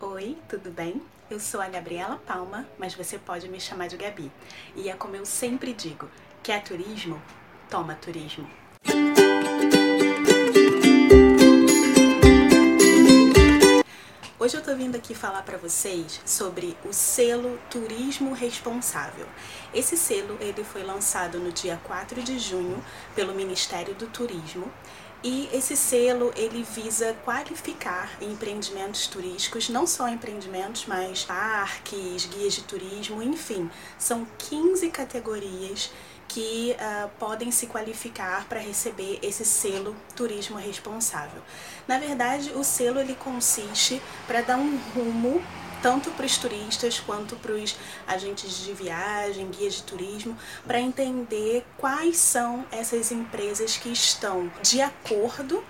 Oi, tudo bem? Eu sou a Gabriela Palma, mas você pode me chamar de Gabi. E é como eu sempre digo: quer turismo? Toma turismo. Hoje eu tô vindo aqui falar para vocês sobre o selo Turismo Responsável. Esse selo ele foi lançado no dia 4 de junho pelo Ministério do Turismo e esse selo ele visa qualificar empreendimentos turísticos, não só empreendimentos, mas parques, guias de turismo, enfim, são 15 categorias que uh, podem se qualificar para receber esse selo turismo responsável. Na verdade, o selo ele consiste para dar um rumo tanto para os turistas quanto para os agentes de viagem, guias de turismo, para entender quais são essas empresas que estão de acordo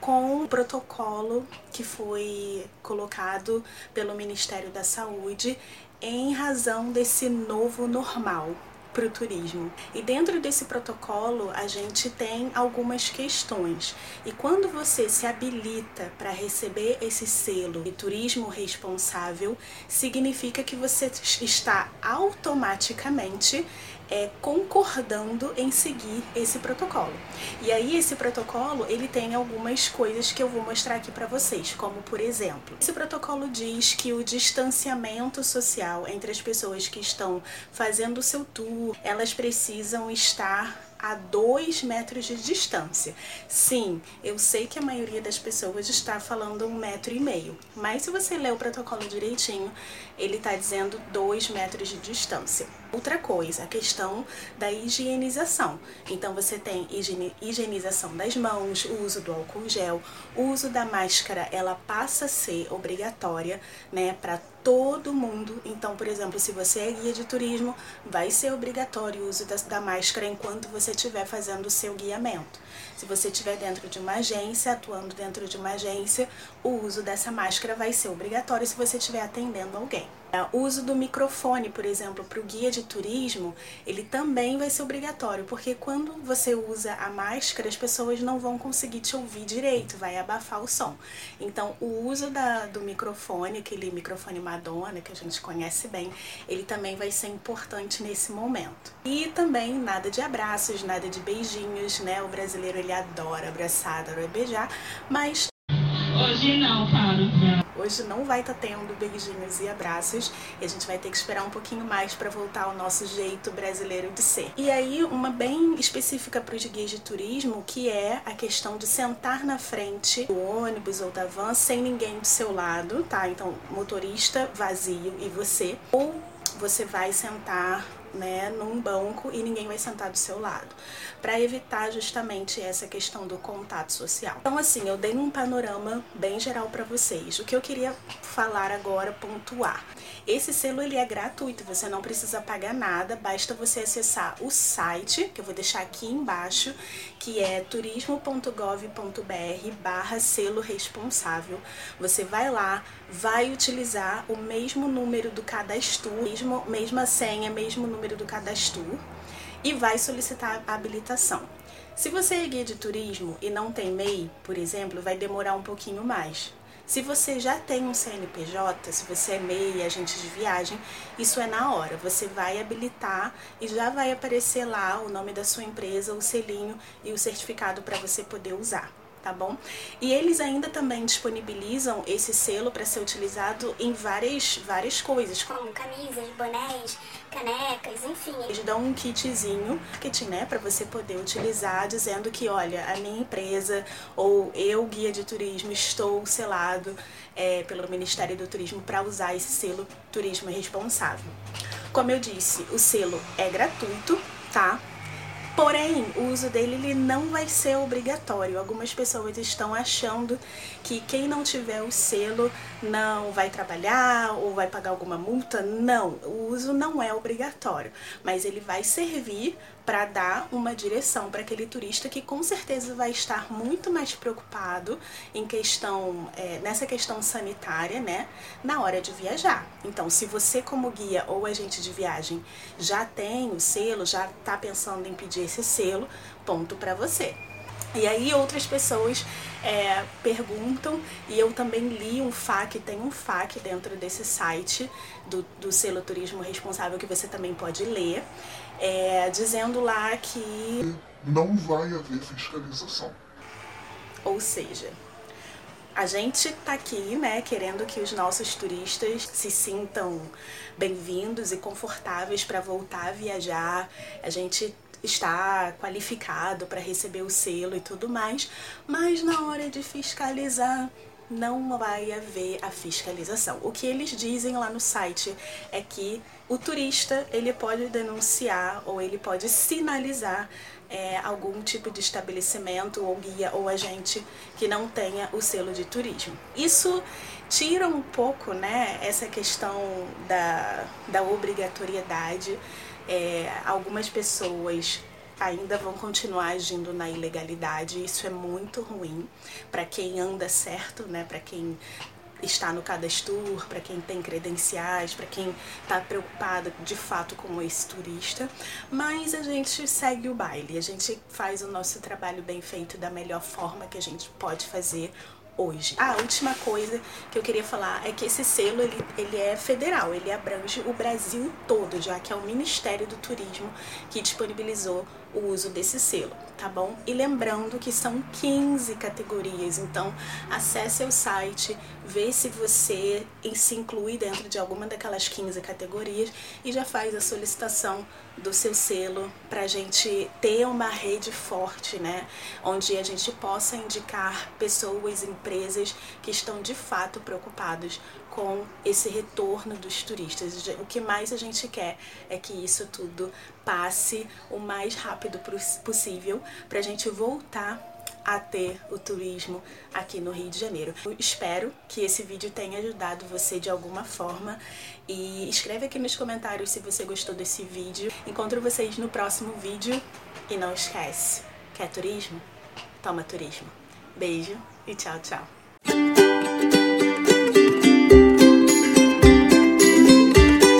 com o protocolo que foi colocado pelo Ministério da Saúde em razão desse novo normal para o turismo. E dentro desse protocolo, a gente tem algumas questões. E quando você se habilita para receber esse selo de turismo responsável, significa que você está automaticamente é, concordando em seguir esse protocolo. E aí esse protocolo ele tem algumas coisas que eu vou mostrar aqui para vocês, como por exemplo, esse protocolo diz que o distanciamento social entre as pessoas que estão fazendo o seu tour, elas precisam estar a dois metros de distância. Sim, eu sei que a maioria das pessoas está falando um metro e meio, mas se você ler o protocolo direitinho, ele está dizendo dois metros de distância. Outra coisa, a questão da higienização. Então você tem higienização das mãos, o uso do álcool gel, o uso da máscara, ela passa a ser obrigatória, né, para todo mundo. Então, por exemplo, se você é guia de turismo, vai ser obrigatório o uso da, da máscara enquanto você estiver fazendo o seu guiamento. Se você estiver dentro de uma agência, atuando dentro de uma agência, o uso dessa máscara vai ser obrigatório se você estiver atendendo alguém. O uso do microfone, por exemplo, para o guia de turismo, ele também vai ser obrigatório, porque quando você usa a máscara, as pessoas não vão conseguir te ouvir direito, vai abafar o som. Então, o uso da, do microfone, aquele microfone Madonna que a gente conhece bem, ele também vai ser importante nesse momento. E também nada de abraços, nada de beijinhos, né? O brasileiro ele adora abraçar, adora beijar, mas Hoje não, claro. Hoje não vai estar tá tendo beijinhos e abraços e a gente vai ter que esperar um pouquinho mais para voltar ao nosso jeito brasileiro de ser. E aí, uma bem específica para os guias de turismo, que é a questão de sentar na frente do ônibus ou da van sem ninguém do seu lado, tá? Então, motorista vazio e você. Ou você vai sentar né, num banco e ninguém vai sentar do seu lado, para evitar justamente essa questão do contato social. Então, assim, eu dei um panorama bem geral para vocês. O que eu queria falar agora, pontuar. Esse selo ele é gratuito, você não precisa pagar nada, basta você acessar o site, que eu vou deixar aqui embaixo, que é turismo.gov.br/barra selo responsável. Você vai lá, vai utilizar o mesmo número do cadastro, mesmo, mesma senha, mesmo número do cadastro e vai solicitar a habilitação. Se você é guia de turismo e não tem MEI, por exemplo, vai demorar um pouquinho mais. Se você já tem um CNPJ, se você é MEI, agente de viagem, isso é na hora. Você vai habilitar e já vai aparecer lá o nome da sua empresa, o selinho e o certificado para você poder usar tá bom? E eles ainda também disponibilizam esse selo para ser utilizado em várias, várias coisas, como camisas, bonés, canecas, enfim. Eles dão um kitzinho, kit, né, para você poder utilizar, dizendo que, olha, a minha empresa ou eu, guia de turismo, estou selado é, pelo Ministério do Turismo para usar esse selo Turismo Responsável. Como eu disse, o selo é gratuito, tá? Porém, o uso dele ele não vai ser obrigatório. Algumas pessoas estão achando que quem não tiver o selo não vai trabalhar ou vai pagar alguma multa. Não, o uso não é obrigatório, mas ele vai servir para dar uma direção para aquele turista que com certeza vai estar muito mais preocupado em questão é, nessa questão sanitária, né, na hora de viajar. Então, se você como guia ou agente de viagem já tem o selo, já está pensando em pedir esse selo, ponto para você. E aí outras pessoas é, perguntam, e eu também li um FAQ, tem um FAQ dentro desse site do, do selo Turismo Responsável que você também pode ler, é, dizendo lá que não vai haver fiscalização. Ou seja, a gente está aqui, né, querendo que os nossos turistas se sintam bem-vindos e confortáveis para voltar a viajar. A gente está qualificado para receber o selo e tudo mais, mas na hora de fiscalizar não vai haver a fiscalização. O que eles dizem lá no site é que o turista ele pode denunciar ou ele pode sinalizar é, algum tipo de estabelecimento ou guia ou agente que não tenha o selo de turismo. Isso tira um pouco né, essa questão da, da obrigatoriedade. É, algumas pessoas ainda vão continuar agindo na ilegalidade. Isso é muito ruim para quem anda certo, né? Para quem está no cadastro, para quem tem credenciais, para quem está preocupado de fato com esse turista. Mas a gente segue o baile, a gente faz o nosso trabalho bem feito da melhor forma que a gente pode fazer hoje. A última coisa que eu queria falar é que esse selo ele, ele é federal, ele abrange o Brasil todo, já que é o Ministério do Turismo que disponibilizou o uso desse selo, tá bom? E lembrando que são 15 categorias, então acesse o site, vê se você se inclui dentro de alguma daquelas 15 categorias e já faz a solicitação do seu selo para a gente ter uma rede forte, né? Onde a gente possa indicar pessoas, empresas que estão de fato preocupados com esse retorno dos turistas. O que mais a gente quer é que isso tudo passe o mais rápido possível para a gente voltar a ter o turismo aqui no Rio de Janeiro. Eu espero que esse vídeo tenha ajudado você de alguma forma e escreve aqui nos comentários se você gostou desse vídeo. Encontro vocês no próximo vídeo e não esquece, quer turismo? Toma turismo. Beijo e tchau, tchau.